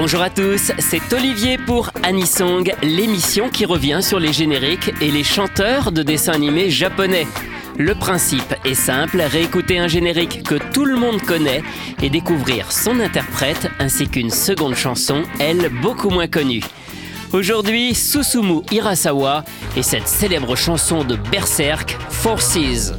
Bonjour à tous, c'est Olivier pour Anisong, l'émission qui revient sur les génériques et les chanteurs de dessins animés japonais. Le principe est simple, réécouter un générique que tout le monde connaît et découvrir son interprète ainsi qu'une seconde chanson, elle beaucoup moins connue. Aujourd'hui, Susumu Hirasawa et cette célèbre chanson de Berserk, Forces.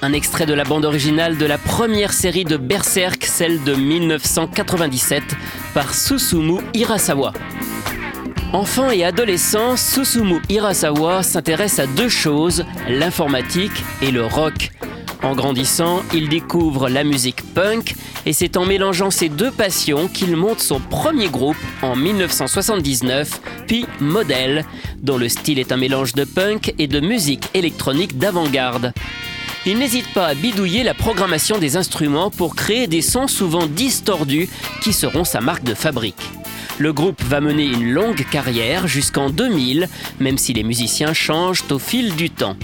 Un extrait de la bande originale de la première série de Berserk, celle de 1997, par Susumu Hirasawa. Enfant et adolescent, Susumu Hirasawa s'intéresse à deux choses, l'informatique et le rock. En grandissant, il découvre la musique punk et c'est en mélangeant ces deux passions qu'il monte son premier groupe en 1979, puis Model, dont le style est un mélange de punk et de musique électronique d'avant-garde. Il n'hésite pas à bidouiller la programmation des instruments pour créer des sons souvent distordus qui seront sa marque de fabrique. Le groupe va mener une longue carrière jusqu'en 2000, même si les musiciens changent au fil du temps.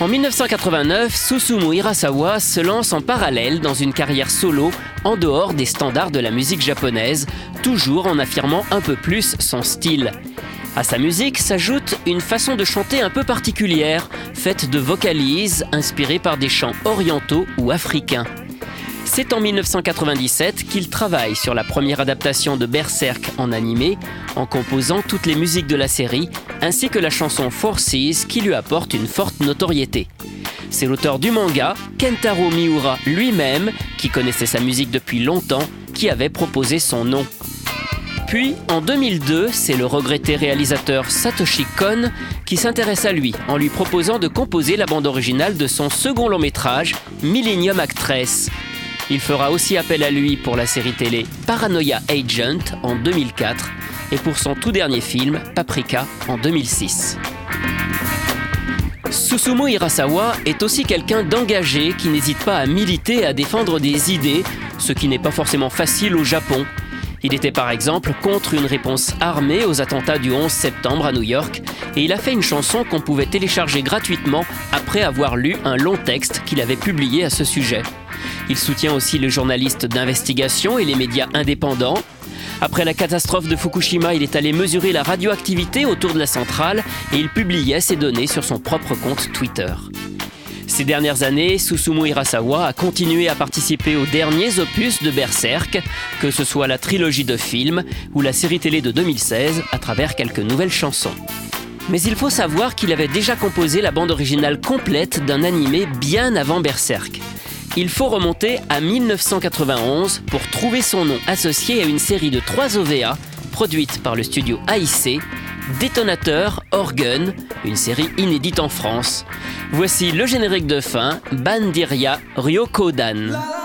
En 1989, Susumu Hirasawa se lance en parallèle dans une carrière solo en dehors des standards de la musique japonaise, toujours en affirmant un peu plus son style. À sa musique s'ajoute une façon de chanter un peu particulière, faite de vocalises inspirées par des chants orientaux ou africains. C'est en 1997 qu'il travaille sur la première adaptation de Berserk en animé, en composant toutes les musiques de la série, ainsi que la chanson Forces qui lui apporte une forte notoriété. C'est l'auteur du manga, Kentaro Miura lui-même, qui connaissait sa musique depuis longtemps, qui avait proposé son nom. Puis, en 2002, c'est le regretté réalisateur Satoshi Kon qui s'intéresse à lui en lui proposant de composer la bande originale de son second long métrage, Millennium Actress, il fera aussi appel à lui pour la série télé Paranoia Agent en 2004 et pour son tout dernier film, Paprika, en 2006. Susumu Hirasawa est aussi quelqu'un d'engagé qui n'hésite pas à militer et à défendre des idées, ce qui n'est pas forcément facile au Japon. Il était par exemple contre une réponse armée aux attentats du 11 septembre à New York et il a fait une chanson qu'on pouvait télécharger gratuitement après avoir lu un long texte qu'il avait publié à ce sujet. Il soutient aussi les journalistes d'investigation et les médias indépendants. Après la catastrophe de Fukushima, il est allé mesurer la radioactivité autour de la centrale et il publiait ces données sur son propre compte Twitter. Ces dernières années, Susumu Hirasawa a continué à participer aux derniers opus de Berserk, que ce soit la trilogie de films ou la série télé de 2016 à travers quelques nouvelles chansons. Mais il faut savoir qu'il avait déjà composé la bande originale complète d'un animé bien avant Berserk il faut remonter à 1991 pour trouver son nom associé à une série de trois OVA produite par le studio AIC, Détonateur Orgun, une série inédite en France. Voici le générique de fin, Bandiria Ryokodan. Vous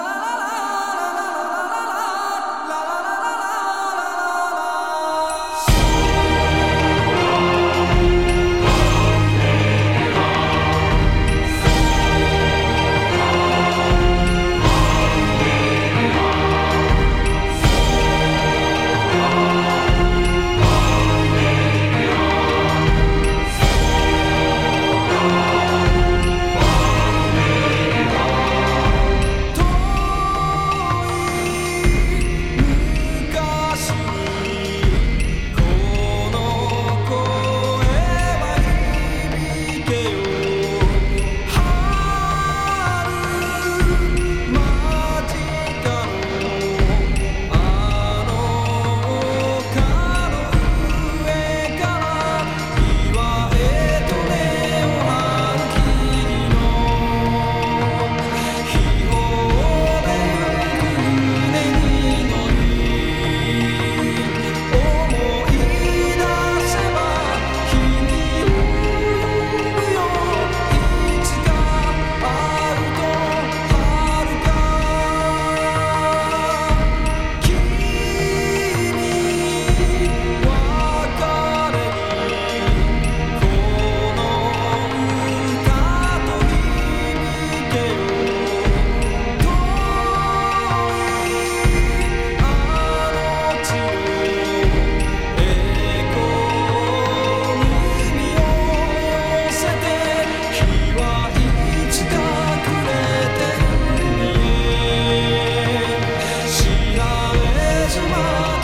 Oh.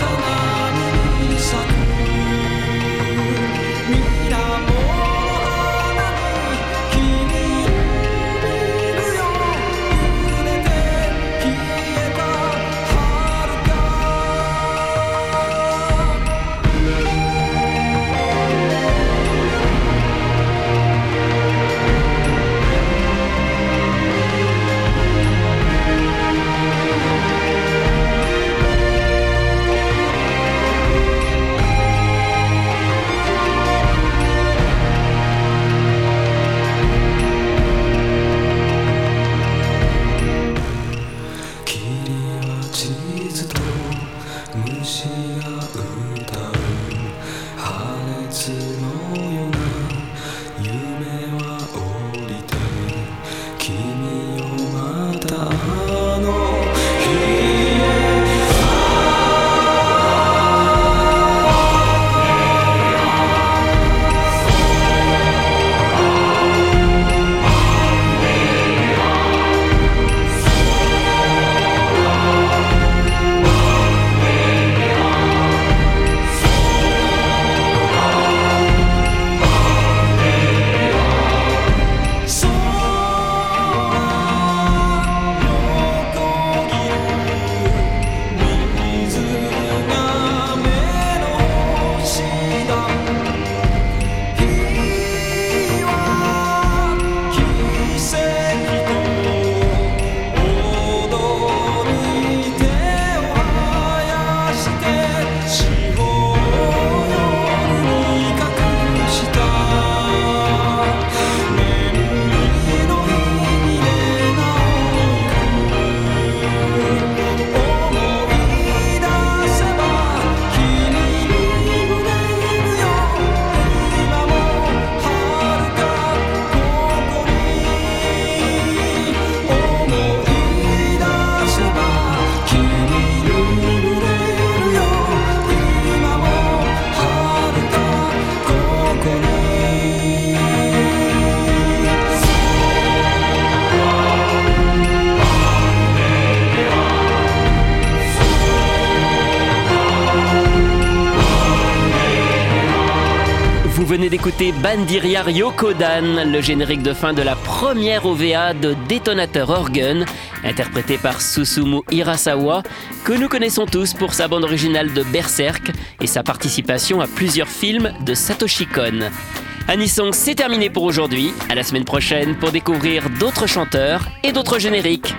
不需要。Venez d'écouter Bandiria Yokodan, le générique de fin de la première OVA de Détonateur Organ, interprété par Susumu Hirasawa, que nous connaissons tous pour sa bande originale de Berserk et sa participation à plusieurs films de Satoshi Kon. Anisong, c'est terminé pour aujourd'hui. À la semaine prochaine pour découvrir d'autres chanteurs et d'autres génériques.